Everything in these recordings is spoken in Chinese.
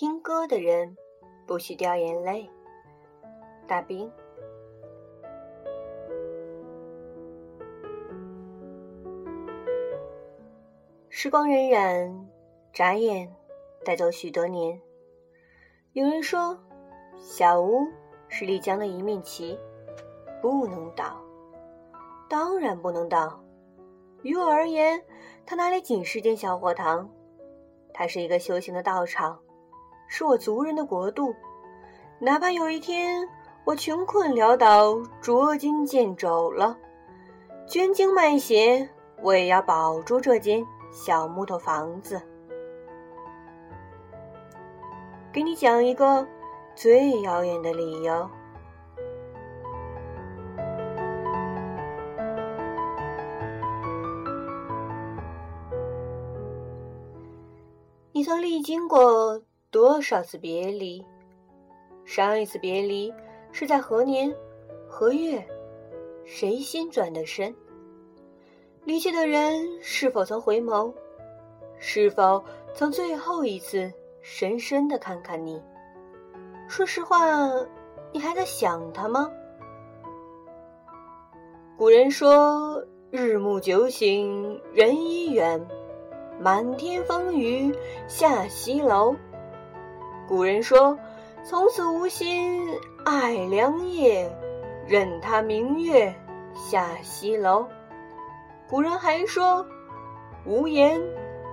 听歌的人不许掉眼泪。大兵。时光荏苒，眨眼带走许多年。有人说，小屋是丽江的一面旗，不能倒。当然不能倒。于我而言，它哪里仅是间小火塘？它是一个修行的道场，是我族人的国度。哪怕有一天我穷困潦倒、捉襟见肘了，捐精卖血，我也要保住这间。小木头房子，给你讲一个最遥远的理由。你曾历经过多少次别离？上一次别离是在何年何月？谁先转的身？离去的人是否曾回眸？是否曾最后一次深深的看看你？说实话，你还在想他吗？古人说：“日暮酒醒人已远，满天风雨下西楼。”古人说：“从此无心爱良夜，任他明月下西楼。”古人还说：“无言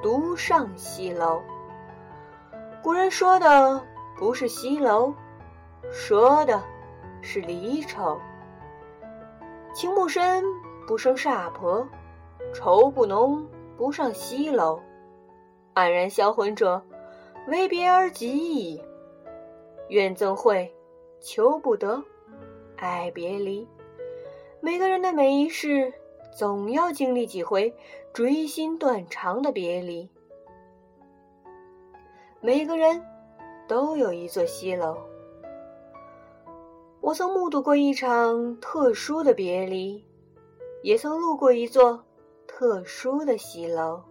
独上西楼。”古人说的不是西楼，说的是离愁。情不深不生煞婆，愁不浓不上西楼。黯然销魂者，为别而极矣。愿怎会，求不得，爱别离。每个人的每一世。总要经历几回锥心断肠的别离。每个人都有一座西楼。我曾目睹过一场特殊的别离，也曾路过一座特殊的西楼。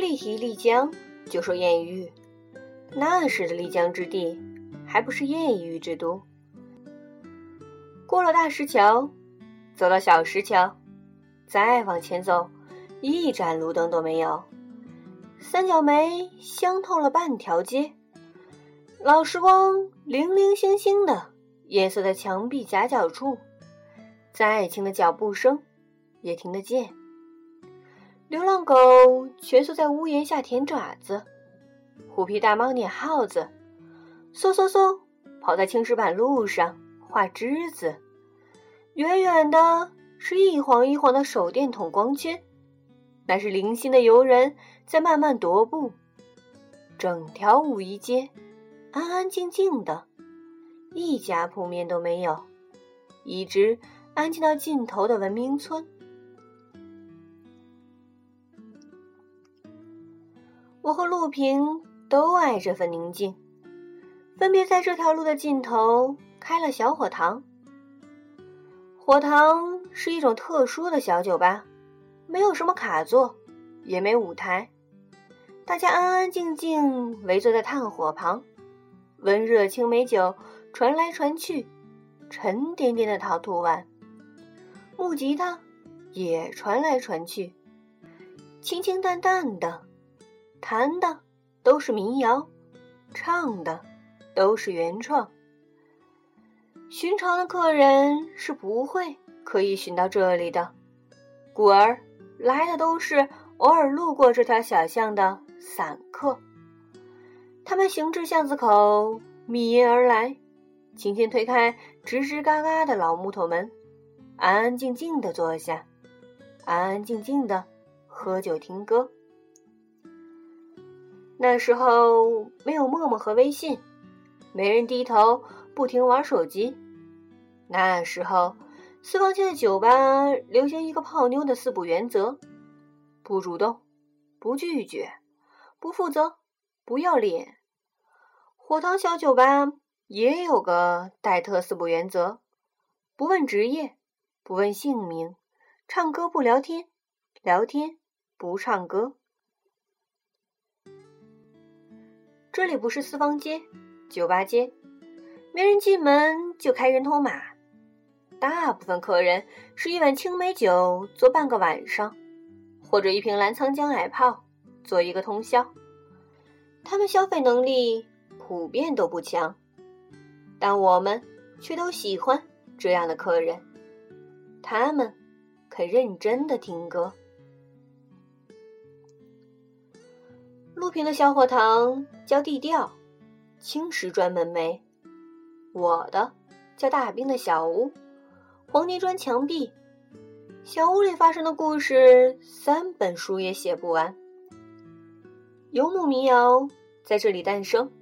一提丽江，就说艳遇。那时的丽江之地，还不是艳遇之都。过了大石桥，走到小石桥，再往前走，一盏路灯都没有。三角梅香透了半条街，老时光零零星星的夜色在墙壁夹角处，再轻的脚步声也听得见。流浪狗蜷缩在屋檐下舔爪子，虎皮大猫撵耗子，嗖嗖嗖跑在青石板路上画枝子。远远的是一晃一晃的手电筒光圈，那是零星的游人在慢慢踱步。整条五一街安安静静的，一家铺面都没有，一直安静到尽头的文明村。我和陆平都爱这份宁静，分别在这条路的尽头开了小火塘。火塘是一种特殊的小酒吧，没有什么卡座，也没舞台，大家安安静静围坐在炭火旁，温热青梅酒传来传去，沉甸甸的陶土碗，木吉他也传来传去，清清淡淡的。弹的都是民谣，唱的都是原创。寻常的客人是不会刻意寻到这里的，故而来的都是偶尔路过这条小巷的散客。他们行至巷子口，密言而来，轻轻推开吱吱嘎嘎的老木头门，安安静静的坐下，安安静静的喝酒听歌。那时候没有陌陌和微信，没人低头不停玩手机，那时候，私房街的酒吧流行一个泡妞的四不原则：不主动，不拒绝，不负责，不要脸。火塘小酒吧也有个戴特四不原则：不问职业，不问姓名，唱歌不聊天，聊天不唱歌。这里不是四方街，酒吧街，没人进门就开人头马。大部分客人是一碗青梅酒做半个晚上，或者一瓶澜沧江矮泡做一个通宵。他们消费能力普遍都不强，但我们却都喜欢这样的客人。他们肯认真的听歌。陆平的小火塘叫地调，青石砖门楣；我的叫大兵的小屋，黄泥砖墙壁。小屋里发生的故事，三本书也写不完。游牧民谣在这里诞生，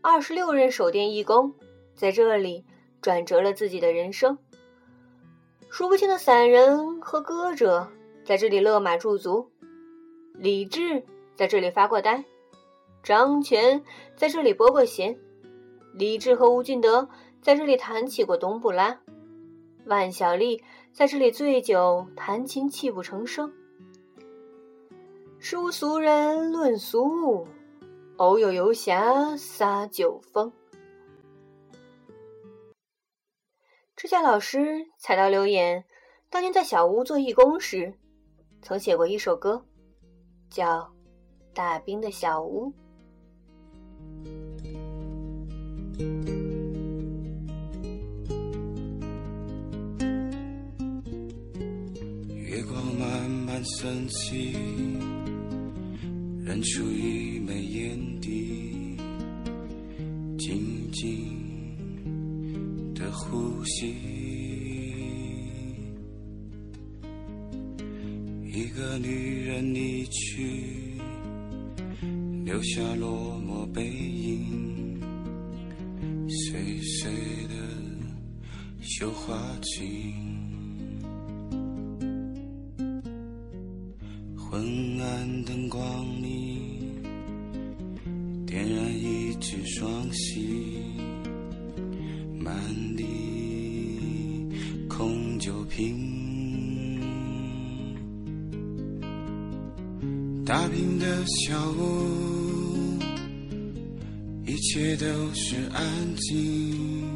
二十六任守店义工在这里转折了自己的人生，数不清的散人和歌者在这里勒马驻足，李志。在这里发过呆，张全在这里拨过弦，李治和吴俊德在这里弹起过冬不拉，万晓利在这里醉酒弹琴泣不成声。世俗人论俗物，偶有游侠撒酒疯。支架老师踩到留言当年在小屋做义工时，曾写过一首歌，叫。大兵的小屋，月光慢慢升起，认出一枚眼底，静静的呼吸，一个女人离去。留下落寞背影，碎碎的绣花锦，昏暗灯光里点燃一支双喜，满地空酒瓶。大平的小屋，一切都是安静。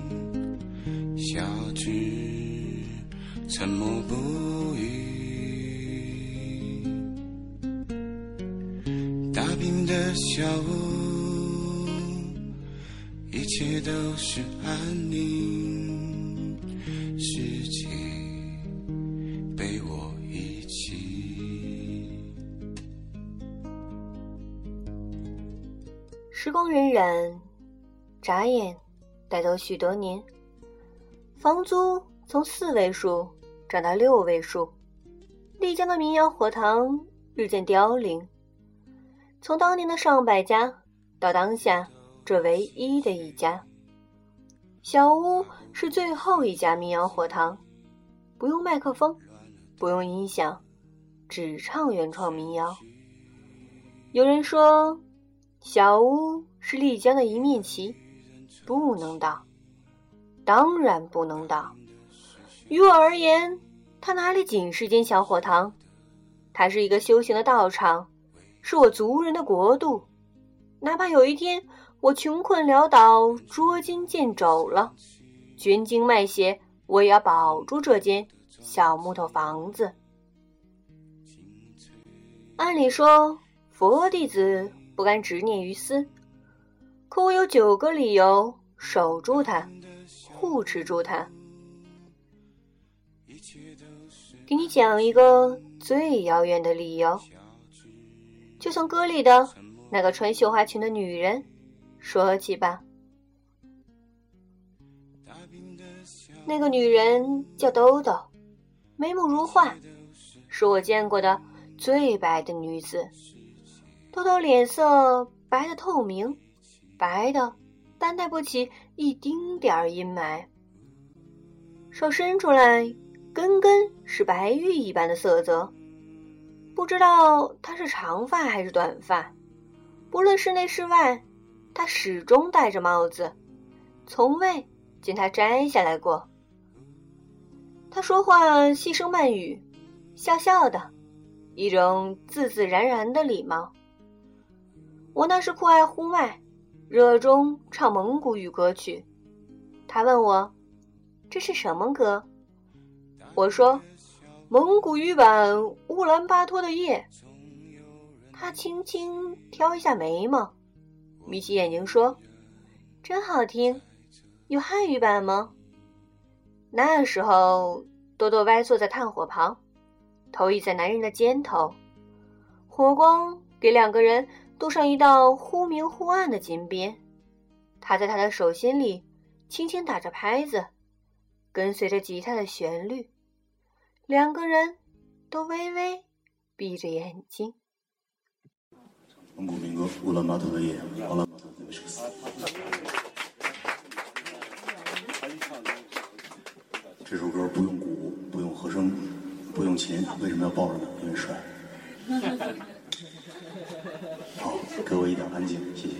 小智沉默不语。大平的小屋，一切都是安宁。世界。时光荏苒，眨眼带走许多年。房租从四位数涨到六位数，丽江的民谣火塘日渐凋零。从当年的上百家到当下这唯一的一家，小屋是最后一家民谣火塘，不用麦克风，不用音响，只唱原创民谣。有人说。小屋是丽江的一面旗，不能倒，当然不能倒。于我而言，它哪里仅是间小火塘，它是一个修行的道场，是我族人的国度。哪怕有一天我穷困潦倒、捉襟见肘了，捐精卖血，我也要保住这间小木头房子。按理说，佛弟子。不甘执念于私，可我有九个理由守住它，护持住它。给你讲一个最遥远的理由，就从歌里的那个穿绣花裙的女人说起吧。那个女人叫兜兜，眉目如画，是我见过的最白的女子。豆豆脸色白的透明，白的，但带不起一丁点儿阴霾。手伸出来，根根是白玉一般的色泽。不知道他是长发还是短发，不论室内室外，他始终戴着帽子，从未见他摘下来过。他说话细声慢语，笑笑的，一种自自然然的礼貌。我那是酷爱呼麦，热衷唱蒙古语歌曲。他问我：“这是什么歌？”我说：“蒙古语版《乌兰巴托的夜》。”他轻轻挑一下眉毛，眯起眼睛说：“真好听，有汉语版吗？”那时候，多多歪坐在炭火旁，头倚在男人的肩头，火光给两个人镀上一道忽明忽暗的金边。他在他的手心里轻轻打着拍子，跟随着吉他的旋律，两个人都微微闭着眼睛。《》，这首歌不用鼓，不用和声，不用琴，为什么要抱着呢？因为帅。给我一点安静，谢谢。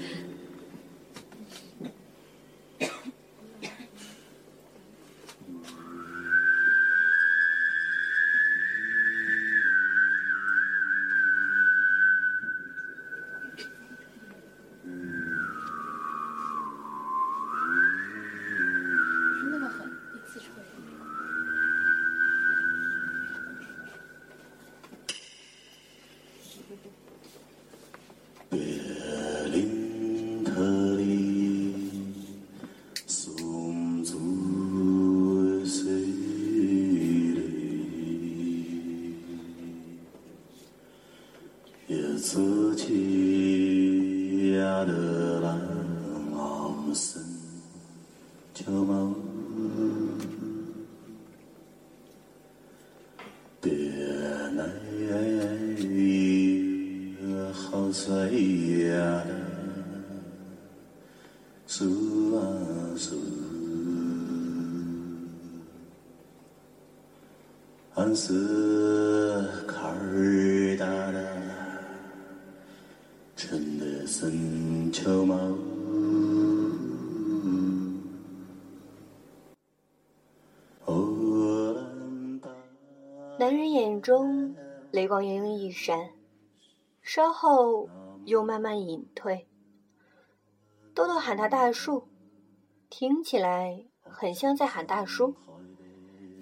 俺是卡尔达的，森秋毛。乌兰巴男人眼中泪光盈盈一闪，稍后又慢慢隐退。豆豆喊他大树，听起来很像在喊大叔。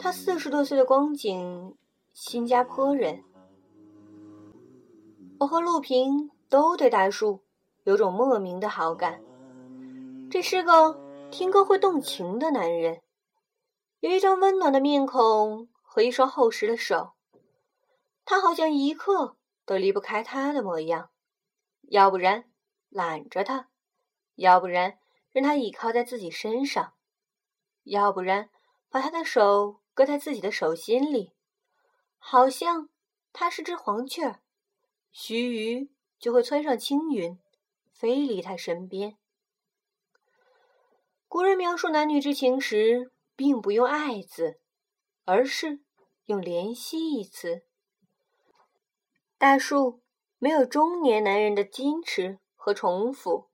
他四十多岁的光景，新加坡人。我和陆平都对大树有种莫名的好感。这是个听歌会动情的男人，有一张温暖的面孔和一双厚实的手。他好像一刻都离不开他的模样，要不然揽着他，要不然让他倚靠在自己身上，要不然把他的手搁在自己的手心里，好像他是只黄雀儿，须臾就会窜上青云，飞离他身边。古人描述男女之情时，并不用“爱”字，而是用“怜惜”一词。大树没有中年男人的矜持和重复，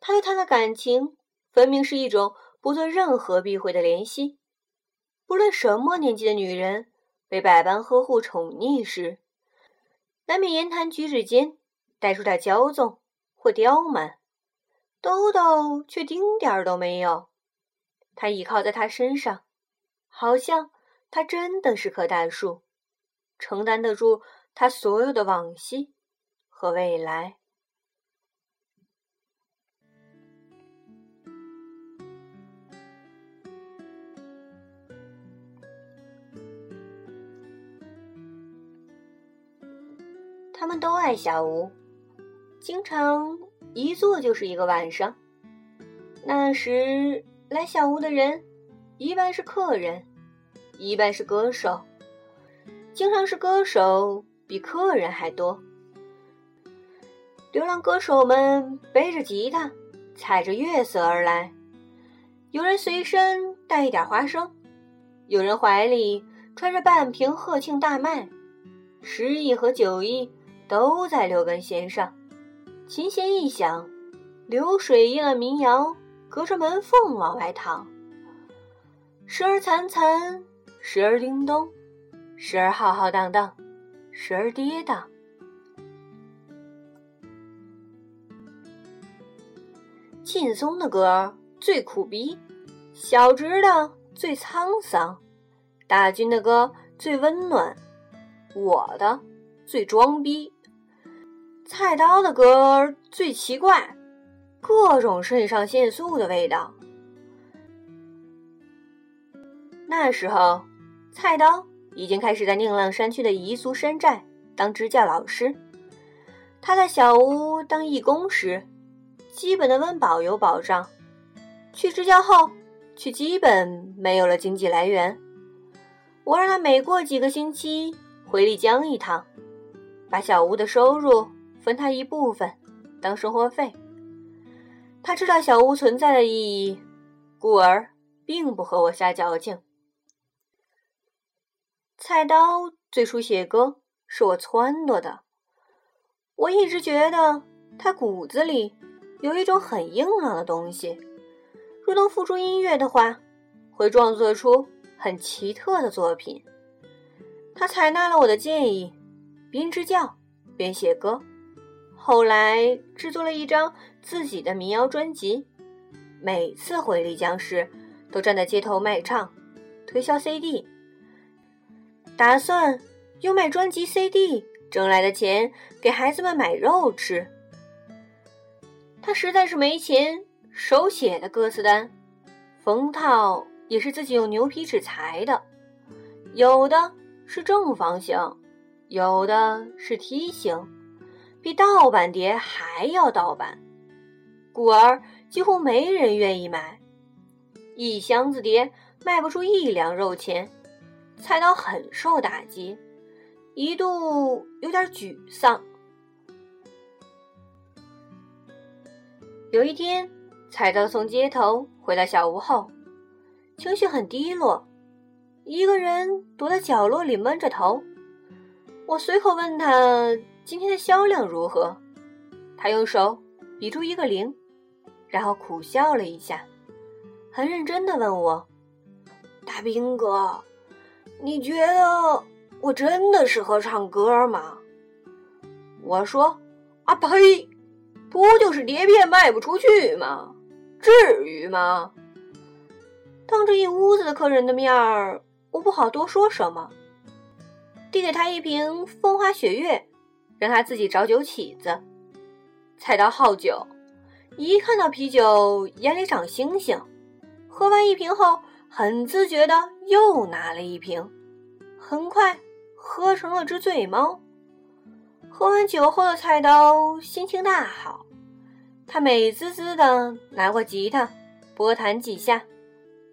他对他的感情分明是一种不做任何避讳的怜惜。无论什么年纪的女人被百般呵护宠溺时，难免言谈举止间带出点骄纵或刁蛮。兜兜却丁点儿都没有，他倚靠在他身上，好像他真的是棵大树，承担得住他所有的往昔和未来。们都爱小屋，经常一坐就是一个晚上。那时来小屋的人，一半是客人，一半是歌手，经常是歌手比客人还多。流浪歌手们背着吉他，踩着月色而来，有人随身带一点花生，有人怀里揣着半瓶鹤庆大麦，十亿和九亿都在六根弦上。琴弦一响，流水应了民谣，隔着门缝往外淌。时而潺潺，时而叮咚，时而浩浩荡荡，时而跌宕。劲松的歌最苦逼，小直的最沧桑，大军的歌最温暖，我的最装逼。菜刀的歌最奇怪，各种肾上腺素的味道。那时候，菜刀已经开始在宁浪山区的彝族山寨当支教老师。他在小屋当义工时。基本的温饱有保障，去支教后却基本没有了经济来源。我让他每过几个星期回丽江一趟，把小屋的收入分他一部分当生活费。他知道小屋存在的意义，故而并不和我瞎矫情。菜刀最初写歌是我撺掇的，我一直觉得他骨子里。有一种很硬朗的东西，若能付诸音乐的话，会创作出很奇特的作品。他采纳了我的建议，边支教边写歌，后来制作了一张自己的民谣专辑。每次回丽江时，都站在街头卖唱，推销 CD，打算用卖专辑 CD 挣来的钱给孩子们买肉吃。他实在是没钱，手写的歌词单，封套也是自己用牛皮纸裁的，有的是正方形，有的是梯形，比盗版碟还要盗版，故而几乎没人愿意买。一箱子碟卖不出一两肉钱，菜刀很受打击，一度有点沮丧。有一天，菜刀从街头回到小屋后，情绪很低落，一个人躲在角落里闷着头。我随口问他今天的销量如何，他用手比出一个零，然后苦笑了一下，很认真的问我：“大兵哥，你觉得我真的适合唱歌吗？”我说：“啊呸！”不就是碟片卖不出去吗？至于吗？当着一屋子的客人的面儿，我不好多说什么。递给他一瓶风花雪月，让他自己找酒起子。菜刀好酒，一看到啤酒眼里长星星。喝完一瓶后，很自觉的又拿了一瓶，很快喝成了只醉猫。喝完酒后的菜刀心情大好，他美滋滋的拿过吉他，拨弹几下，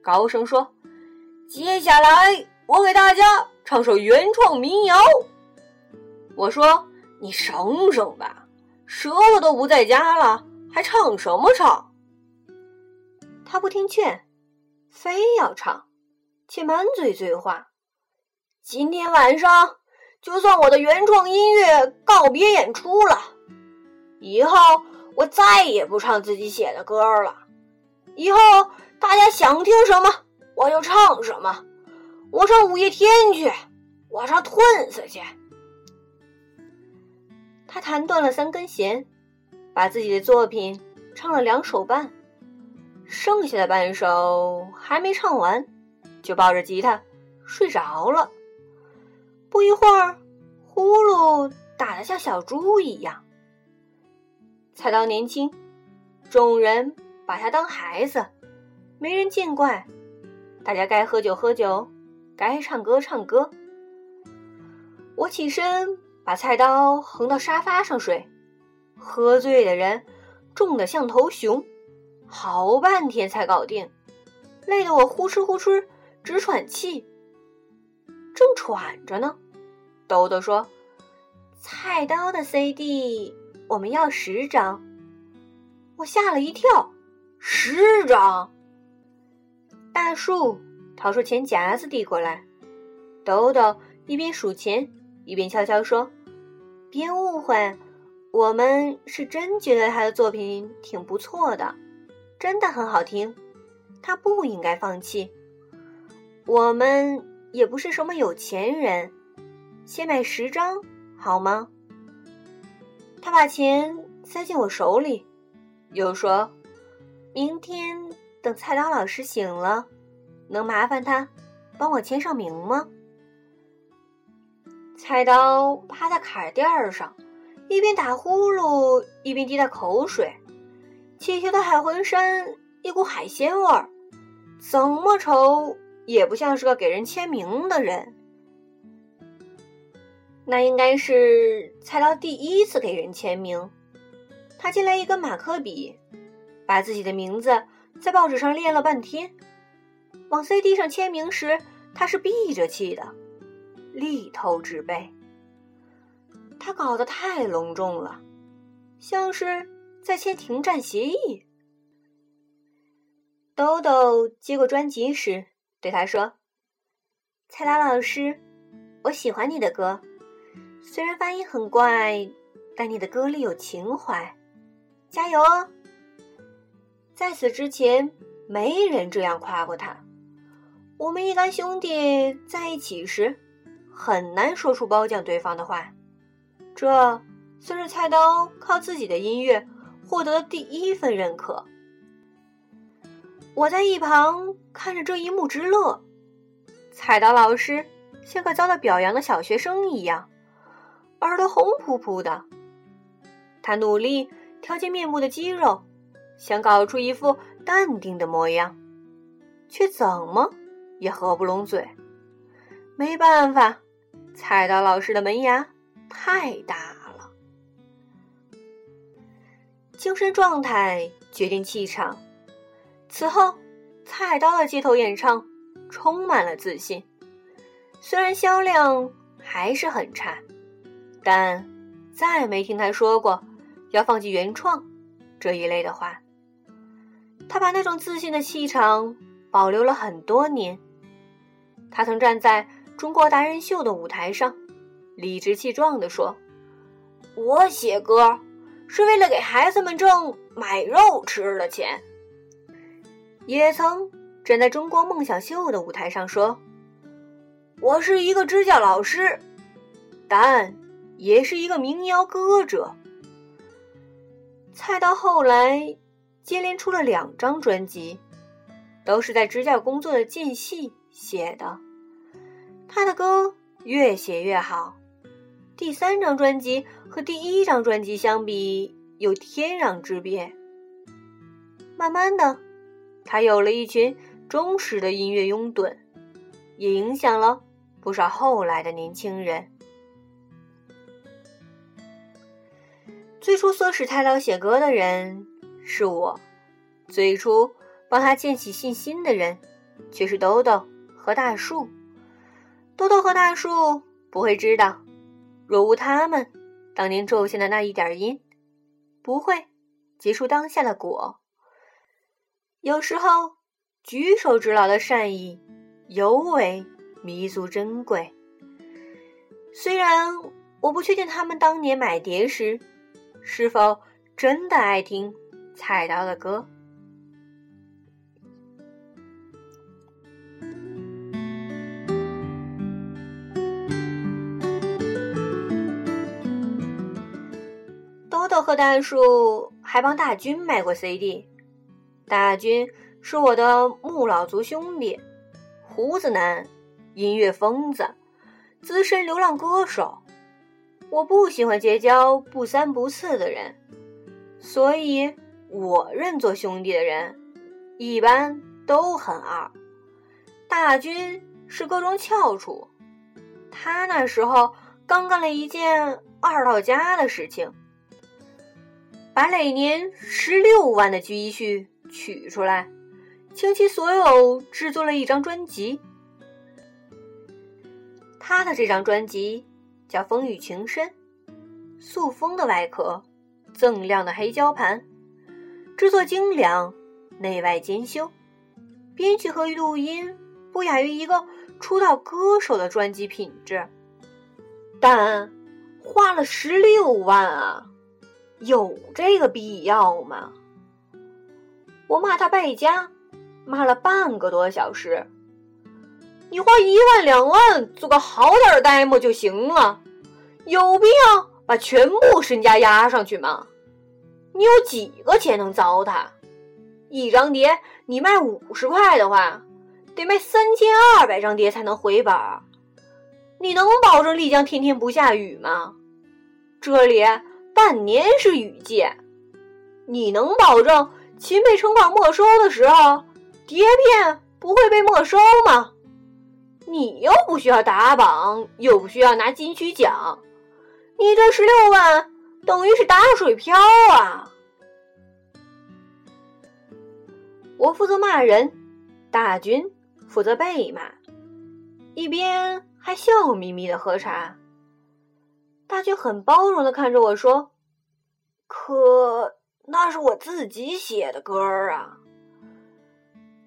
高声说：“接下来我给大家唱首原创民谣。”我说：“你省省吧，舌头都不在家了，还唱什么唱？”他不听劝，非要唱，且满嘴醉话。今天晚上。就算我的原创音乐告别演出了，以后我再也不唱自己写的歌了。以后大家想听什么我就唱什么，我唱五月天去，我唱 Twins 去。他弹断了三根弦，把自己的作品唱了两首半，剩下的半首还没唱完，就抱着吉他睡着了。不一会儿，呼噜打得像小猪一样。菜刀年轻，众人把他当孩子，没人见怪。大家该喝酒喝酒，该唱歌唱歌。我起身把菜刀横到沙发上睡。喝醉的人重得像头熊，好半天才搞定，累得我呼哧呼哧直喘气。正喘着呢，豆豆说：“菜刀的 CD 我们要十张。”我吓了一跳，十张。大树掏出钱夹子递过来。豆豆一边数钱，一边悄悄说：“别误会，我们是真觉得他的作品挺不错的，真的很好听。他不应该放弃。我们也不是什么有钱人，先买十张好吗？”他把钱塞进我手里，又说：“明天等菜刀老师醒了，能麻烦他帮我签上名吗？”菜刀趴在坎垫上，一边打呼噜一边滴着口水，气球的海魂衫一股海鲜味儿，怎么瞅也不像是个给人签名的人。那应该是菜刀第一次给人签名。他借来一根马克笔，把自己的名字在报纸上练了半天。往 CD 上签名时，他是闭着气的，力透纸背。他搞得太隆重了，像是在签停战协议。豆豆接过专辑时，对他说：“蔡达老师，我喜欢你的歌。”虽然发音很怪，但你的歌里有情怀，加油哦！在此之前，没人这样夸过他。我们一干兄弟在一起时，很难说出褒奖对方的话。这算是菜刀靠自己的音乐获得的第一份认可。我在一旁看着这一幕直乐。菜刀老师像个遭到表扬的小学生一样。耳朵红扑扑的，他努力调节面部的肌肉，想搞出一副淡定的模样，却怎么也合不拢嘴。没办法，菜刀老师的门牙太大了。精神状态决定气场。此后，菜刀的街头演唱充满了自信，虽然销量还是很差。但再没听他说过要放弃原创这一类的话。他把那种自信的气场保留了很多年。他曾站在中国达人秀的舞台上，理直气壮地说：“我写歌是为了给孩子们挣买肉吃的钱。”也曾站在中国梦想秀的舞台上说：“我是一个支教老师。”但。也是一个民谣歌者。蔡刀后来接连出了两张专辑，都是在支教工作的间隙写的。他的歌越写越好，第三张专辑和第一张专辑相比有天壤之别。慢慢的，他有了一群忠实的音乐拥趸，也影响了不少后来的年轻人。最初唆使太刀写歌的人是我，最初帮他建起信心的人却是豆豆和大树。豆豆和大树不会知道，若无他们，当年种下的那一点因，不会结出当下的果。有时候，举手之劳的善意尤为弥足珍贵。虽然我不确定他们当年买碟时。是否真的爱听菜刀的歌？豆豆和大树还帮大军卖过 CD。大军是我的木老族兄弟，胡子男，音乐疯子，资深流浪歌手。我不喜欢结交不三不四的人，所以我认作兄弟的人，一般都很二。大军是各种翘楚，他那时候刚干了一件二到家的事情，把累年十六万的积蓄取出来，倾其所有制作了一张专辑。他的这张专辑。叫风雨情深，塑封的外壳，锃亮的黑胶盘，制作精良，内外兼修，编曲和录音不亚于一个出道歌手的专辑品质，但花了十六万啊，有这个必要吗？我骂他败家，骂了半个多小时。你花一万两万做个好点的 demo 就行了，有必要把全部身家压上去吗？你有几个钱能糟蹋？一张碟你卖五十块的话，得卖三千二百张碟才能回本儿。你能保证丽江天天不下雨吗？这里半年是雨季。你能保证琴被城管没收的时候，碟片不会被没收吗？你又不需要打榜，又不需要拿金曲奖，你这十六万等于是打水漂啊！我负责骂人，大军负责被骂，一边还笑眯眯的喝茶。大军很包容的看着我说：“可那是我自己写的歌儿啊！”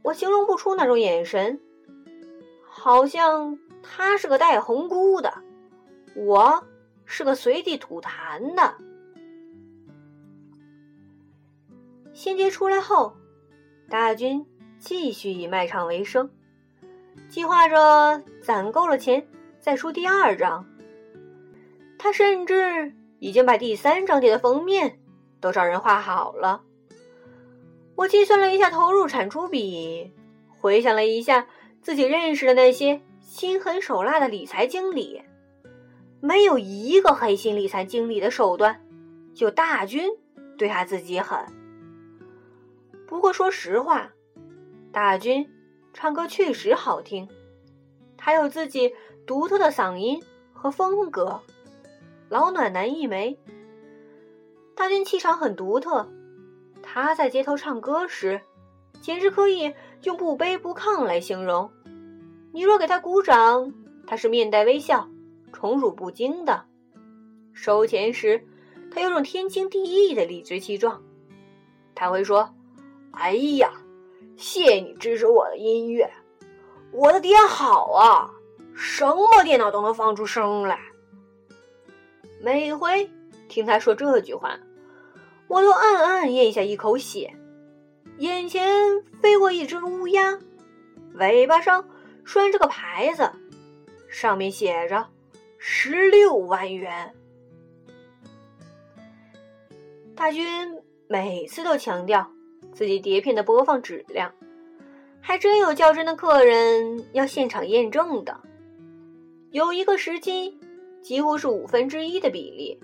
我形容不出那种眼神。好像他是个带红箍的，我是个随地吐痰的。仙节出来后，大军继续以卖唱为生，计划着攒够了钱再出第二张。他甚至已经把第三章节的封面都找人画好了。我计算了一下投入产出比，回想了一下。自己认识的那些心狠手辣的理财经理，没有一个黑心理财经理的手段，就大军对他自己狠。不过说实话，大军唱歌确实好听，他有自己独特的嗓音和风格，老暖男一枚。大军气场很独特，他在街头唱歌时。简直可以用不卑不亢来形容。你若给他鼓掌，他是面带微笑、宠辱不惊的；收钱时，他有种天经地义的理直气壮。他会说：“哎呀，谢你支持我的音乐，我的碟好啊，什么电脑都能放出声来。”每回听他说这句话，我都暗暗咽下一口血。眼前飞过一只乌鸦，尾巴上拴着个牌子，上面写着“十六万元”。大军每次都强调自己碟片的播放质量，还真有较真的客人要现场验证的。有一个时期，几乎是五分之一的比例，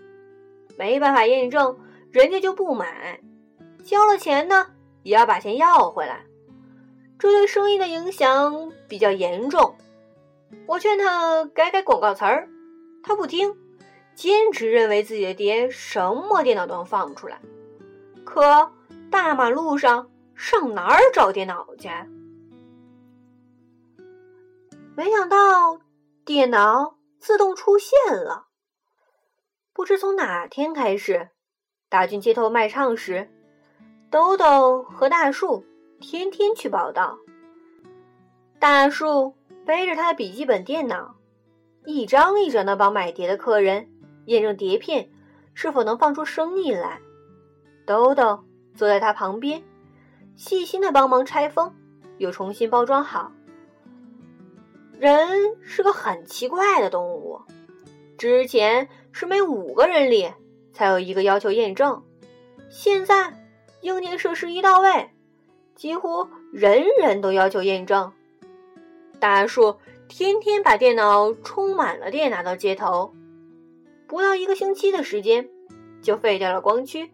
没办法验证，人家就不买，交了钱呢。也要把钱要回来，这对生意的影响比较严重。我劝他改改广告词儿，他不听，坚持认为自己的碟什么电脑都能放出来。可大马路上上哪儿找电脑去？没想到电脑自动出现了。不知从哪天开始，大军街头卖唱时。兜兜和大树天天去报道。大树背着他的笔记本电脑，一张一张的帮买碟的客人验证碟片是否能放出声音来。兜兜坐在他旁边，细心的帮忙拆封，又重新包装好。人是个很奇怪的动物，之前是每五个人里才有一个要求验证，现在。硬件设施一到位，几乎人人都要求验证。大树天天把电脑充满了电拿到街头，不到一个星期的时间就废掉了光驱。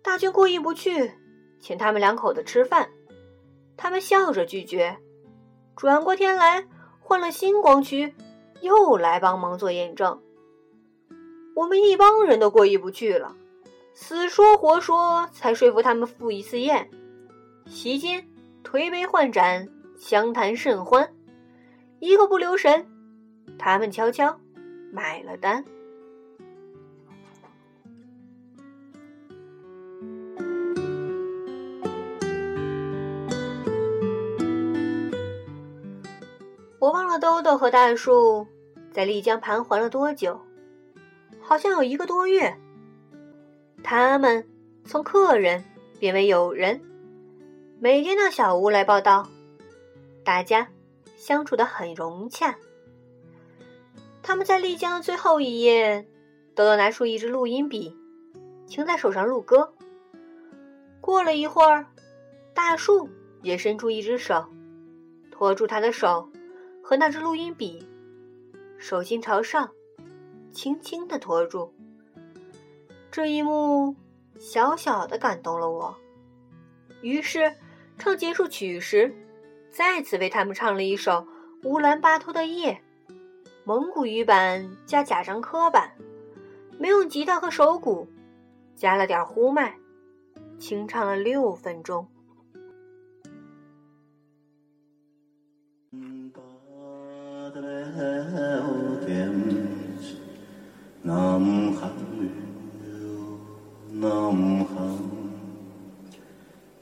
大军过意不去，请他们两口子吃饭，他们笑着拒绝。转过天来换了新光驱，又来帮忙做验证。我们一帮人都过意不去了。死说活说，才说服他们赴一次宴。席间推杯换盏，相谈甚欢。一个不留神，他们悄悄买了单。我忘了豆豆和大树在丽江盘桓了多久，好像有一个多月。他们从客人变为友人，每天到小屋来报道，大家相处的很融洽。他们在丽江的最后一夜，豆豆拿出一支录音笔，请在手上录歌。过了一会儿，大树也伸出一只手，托住他的手。和那支录音笔，手心朝上，轻轻的托住。这一幕小小的感动了我。于是，唱结束曲时，再次为他们唱了一首《乌兰巴托的夜》，蒙古语版加贾樟柯版，没用吉他和手鼓，加了点呼麦，清唱了六分钟。蓝天，南海，南海，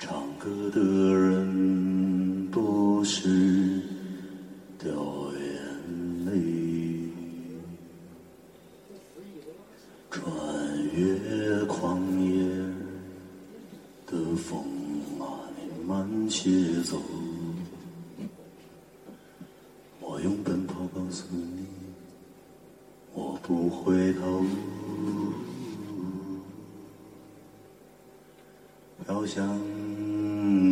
唱歌的人不许掉眼泪。穿越旷野的风，慢慢些走。用奔跑告诉你，我不回头，飘向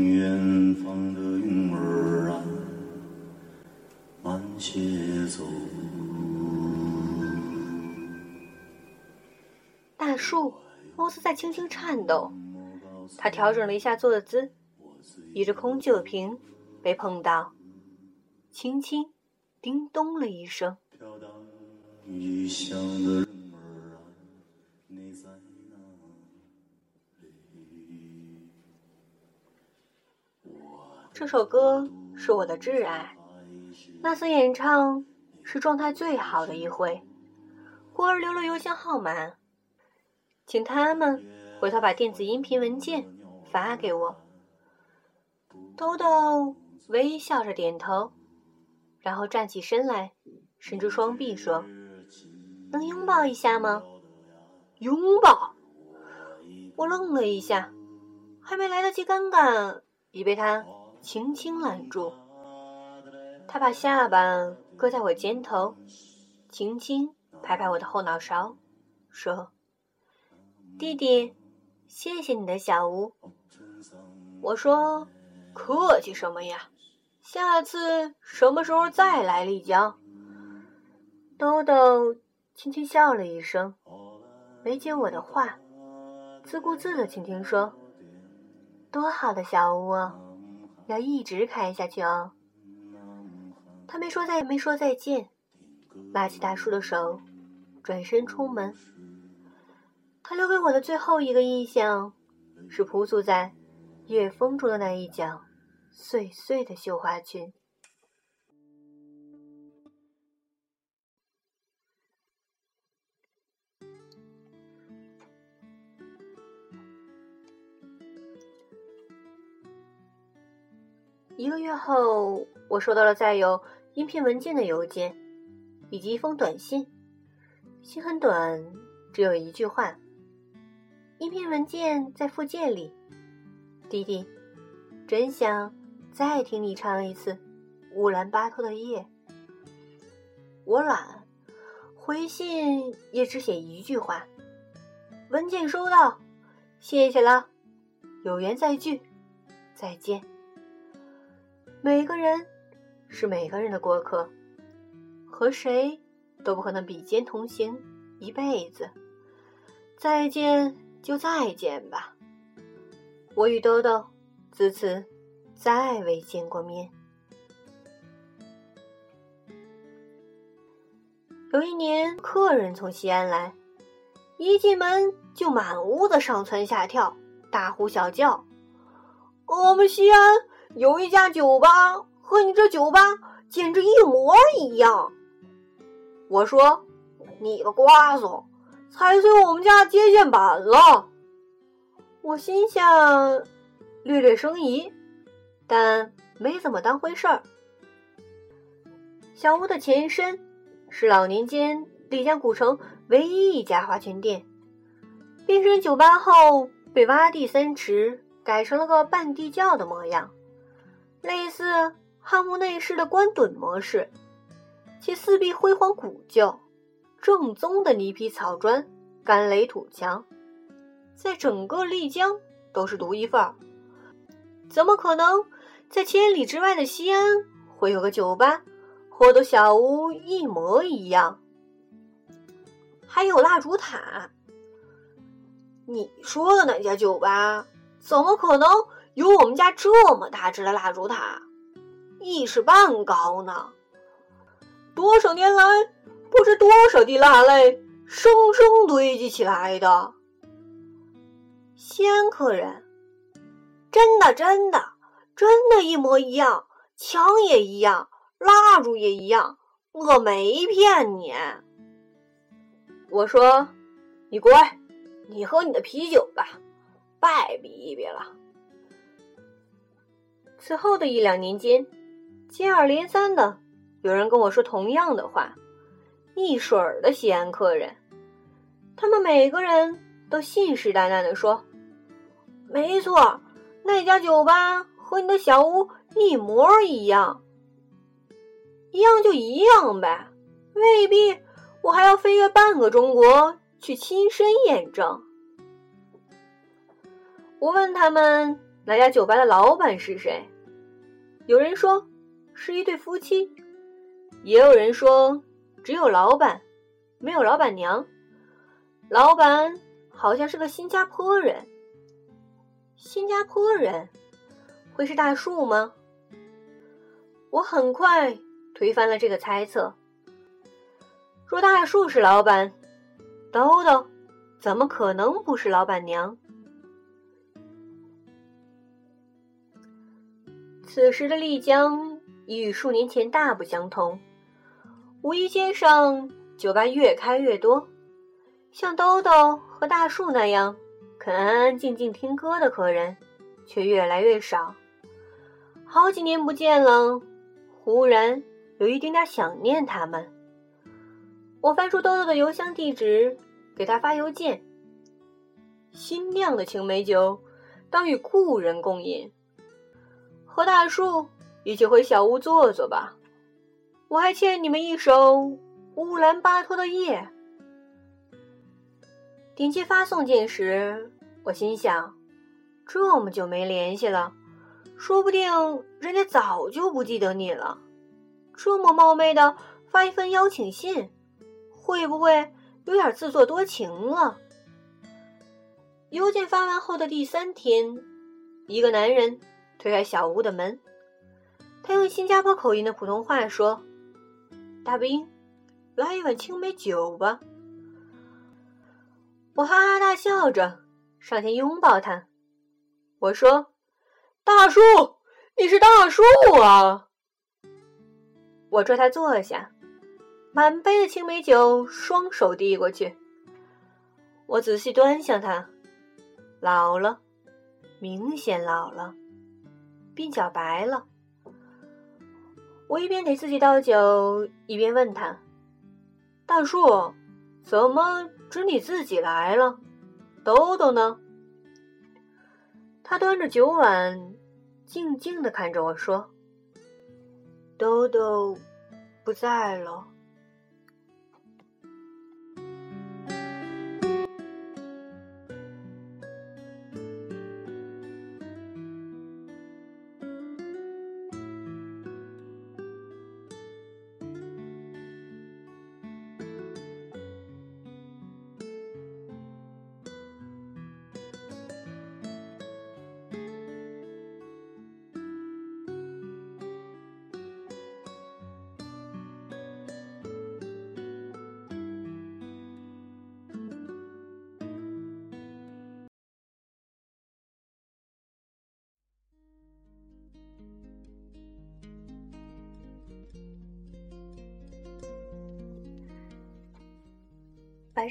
远方的云儿啊，慢些走。大树貌似在轻轻颤抖，他调整了一下坐姿，一只空酒瓶被碰到，轻轻叮咚了一声。这首歌是我的挚爱，那次演唱是状态最好的一回。孤儿留了邮箱号码，请他们回头把电子音频文件发给我。豆豆微笑着点头，然后站起身来，伸出双臂说。能拥抱一下吗？拥抱！我愣了一下，还没来得及尴尬，已被他轻轻揽住。他把下巴搁在我肩头，轻轻拍拍我的后脑勺，说：“弟弟，谢谢你的小屋。”我说：“客气什么呀？下次什么时候再来丽江？”豆豆。轻轻笑了一声，没接我的话，自顾自的倾听说：“多好的小屋啊，要一直开下去哦。”他没说再也没说再见，拉起大叔的手，转身出门。他留给我的最后一个印象，是朴素在夜风中的那一角碎碎的绣花裙。一个月后，我收到了载有音频文件的邮件，以及一封短信。信很短，只有一句话。音频文件在附件里。弟弟，真想再听你唱一次《乌兰巴托的夜》。我懒，回信也只写一句话。文件收到，谢谢了，有缘再聚，再见。每个人是每个人的过客，和谁都不可能比肩同行一辈子。再见就再见吧，我与豆豆自此再未见过面。有一年，客人从西安来，一进门就满屋子上蹿下跳，大呼小叫：“我们西安！”有一家酒吧和你这酒吧简直一模一样。我说：“你个瓜怂，踩碎我们家接线板了。”我心想，略略生疑，但没怎么当回事儿。小屋的前身是老年间丽江古城唯一一家花拳店，变身酒吧后被挖地三尺，改成了个半地窖的模样，类似汉墓内饰的官趸模式，其四壁辉煌古旧，正宗的泥坯草砖、干垒土墙，在整个丽江都是独一份儿。怎么可能在千里之外的西安会有个酒吧？或的小屋一模一样，还有蜡烛塔。你说的那家酒吧怎么可能有我们家这么大只的蜡烛塔？一尺半高呢！多少年来，不知多少滴蜡泪生生堆积起来的。西安客人，真的，真的，真的，一模一样，枪也一样。蜡烛也一样，我没骗你。我说，你乖，你喝你的啤酒吧，拜比一比了。此后的一两年间，接二连三的有人跟我说同样的话，一水儿的西安客人，他们每个人都信誓旦旦的说：“没错，那家酒吧和你的小屋一模一样。”一样就一样呗，未必我还要飞越半个中国去亲身验证。我问他们哪家酒吧的老板是谁，有人说是一对夫妻，也有人说只有老板，没有老板娘。老板好像是个新加坡人。新加坡人会是大树吗？我很快。推翻了这个猜测。若大树是老板，豆豆怎么可能不是老板娘？此时的丽江已与数年前大不相同。五一街上酒吧越开越多，像豆豆和大树那样肯安安静静听歌的客人却越来越少。好几年不见了，忽然。有一点点想念他们。我翻出豆豆的邮箱地址，给他发邮件。新酿的青梅酒，当与故人共饮。和大树一起回小屋坐坐吧。我还欠你们一首乌兰巴托的夜。点击发送键时，我心想：这么久没联系了，说不定人家早就不记得你了。这么冒昧的发一份邀请信，会不会有点自作多情了？邮件发完后的第三天，一个男人推开小屋的门，他用新加坡口音的普通话说：“大兵，来一碗青梅酒吧。”我哈哈大笑着上前拥抱他，我说：“大叔，你是大叔啊！”我拽他坐下，满杯的青梅酒双手递过去。我仔细端详他，老了，明显老了，鬓角白了。我一边给自己倒酒，一边问他：“大叔，怎么只你自己来了？豆豆呢？”他端着酒碗，静静的看着我说。豆豆不在了。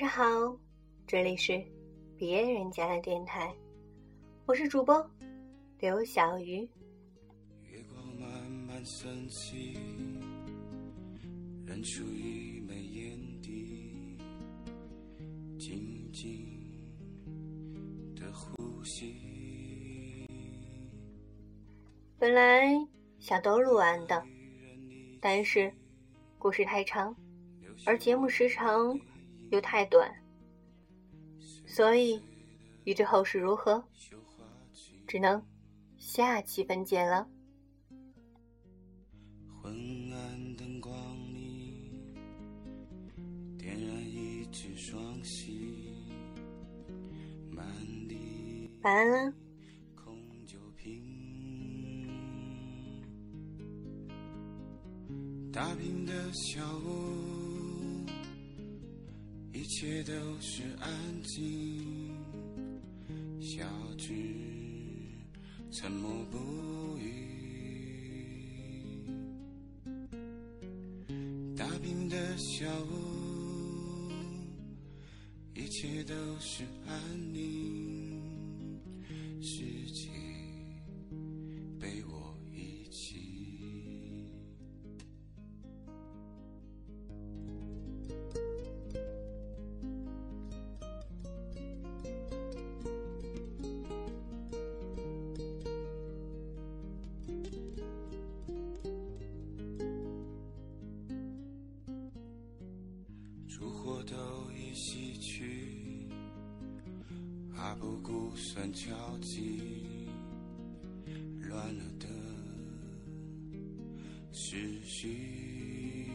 上好，这里是别人家的电台，我是主播刘小鱼。月光慢慢升起，认出一枚烟蒂，静静的呼吸。本来想都录完的，但是故事太长，而节目时长又太短，所以欲知后事如何，只能下期分解了。昏暗灯光里，点燃一支双喜，满地晚安了。空酒瓶。打拼的小屋，一切都是安静。小智沉默不语。打拼的小屋，一切都是安宁。世界不顾算交集，乱了的时序。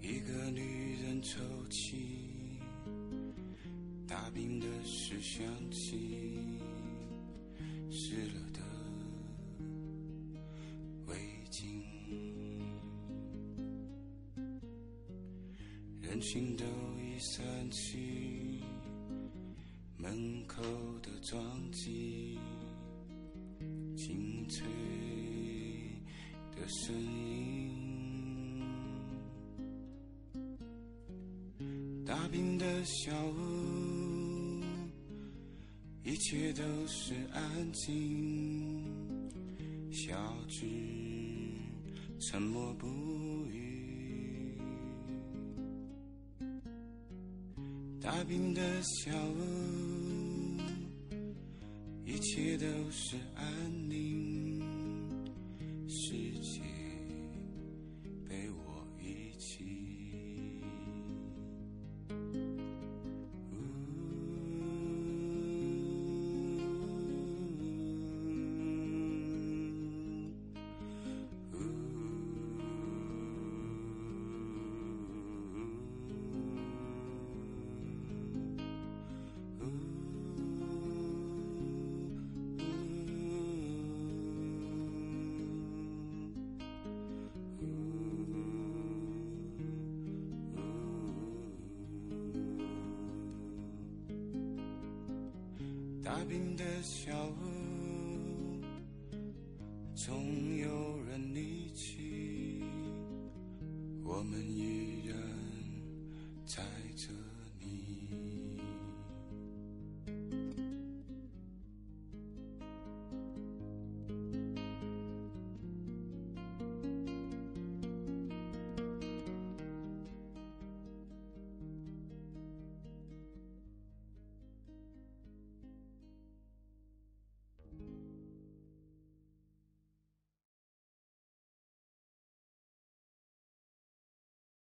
一个女人抽泣，大病的是香气，湿了的围巾。人群都已散去，的撞击，清脆的声音。大冰的小屋，一切都是安静，小只沉默不语。大冰的小屋，一切都是安宁，冰的小屋。